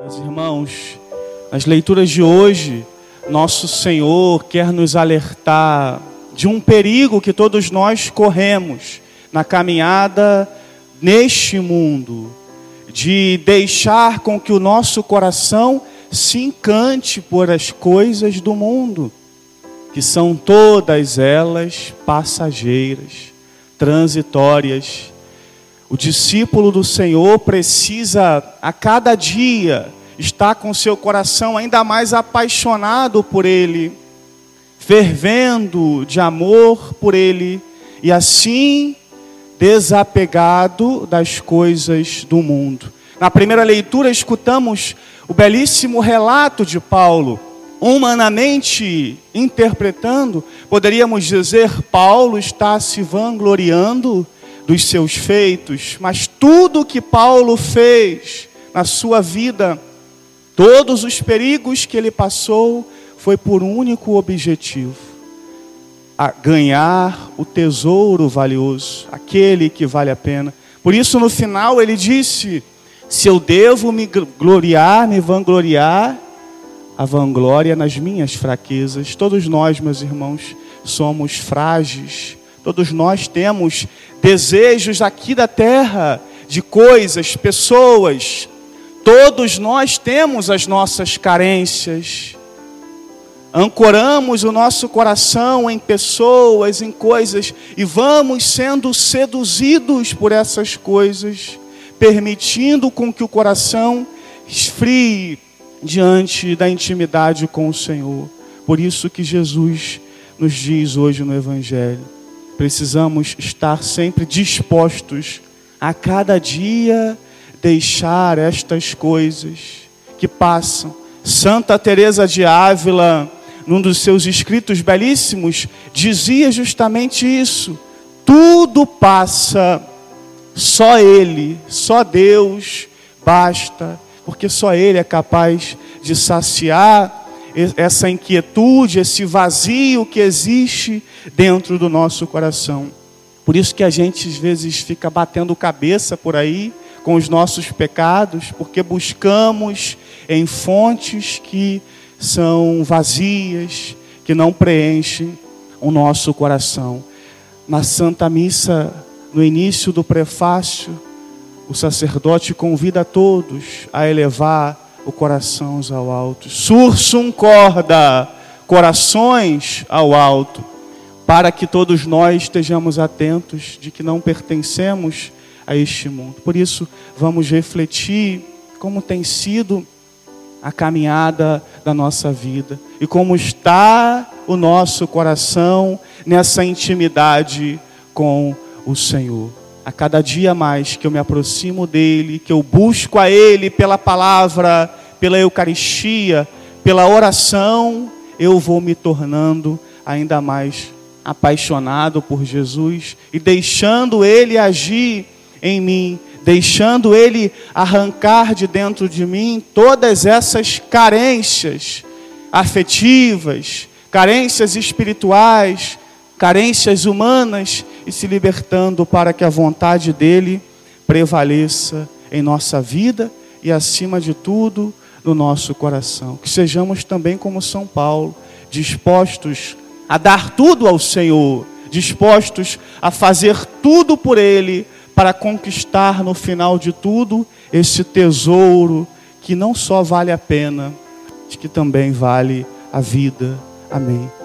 Meus irmãos, nas leituras de hoje, nosso Senhor quer nos alertar de um perigo que todos nós corremos na caminhada neste mundo, de deixar com que o nosso coração se encante por as coisas do mundo, que são todas elas passageiras, transitórias. O discípulo do Senhor precisa a cada dia estar com seu coração ainda mais apaixonado por Ele, fervendo de amor por Ele e assim desapegado das coisas do mundo. Na primeira leitura, escutamos o belíssimo relato de Paulo. Humanamente interpretando, poderíamos dizer: Paulo está se vangloriando dos seus feitos, mas tudo que Paulo fez na sua vida, todos os perigos que ele passou, foi por um único objetivo: a ganhar o tesouro valioso, aquele que vale a pena. Por isso, no final, ele disse: se eu devo me gloriar, me vangloriar, a vanglória nas minhas fraquezas. Todos nós, meus irmãos, somos frágeis. Todos nós temos desejos aqui da terra, de coisas, pessoas. Todos nós temos as nossas carências. Ancoramos o nosso coração em pessoas, em coisas, e vamos sendo seduzidos por essas coisas permitindo com que o coração esfrie diante da intimidade com o Senhor. Por isso que Jesus nos diz hoje no Evangelho: precisamos estar sempre dispostos a cada dia deixar estas coisas que passam. Santa Teresa de Ávila, num dos seus escritos belíssimos, dizia justamente isso: tudo passa só Ele, só Deus basta, porque só Ele é capaz de saciar essa inquietude, esse vazio que existe dentro do nosso coração. Por isso que a gente às vezes fica batendo cabeça por aí com os nossos pecados, porque buscamos em fontes que são vazias, que não preenchem o nosso coração. Na Santa Missa no início do prefácio, o sacerdote convida a todos a elevar o ao alto. Sursum corda, corações ao alto, para que todos nós estejamos atentos de que não pertencemos a este mundo. Por isso, vamos refletir como tem sido a caminhada da nossa vida e como está o nosso coração nessa intimidade com o Senhor. A cada dia mais que eu me aproximo dEle, que eu busco a Ele pela palavra, pela Eucaristia, pela oração, eu vou me tornando ainda mais apaixonado por Jesus e deixando Ele agir em mim, deixando Ele arrancar de dentro de mim todas essas carências afetivas, carências espirituais, carências humanas e se libertando para que a vontade dele prevaleça em nossa vida e, acima de tudo, no nosso coração. Que sejamos também como São Paulo, dispostos a dar tudo ao Senhor, dispostos a fazer tudo por Ele, para conquistar no final de tudo esse tesouro que não só vale a pena, mas que também vale a vida. Amém.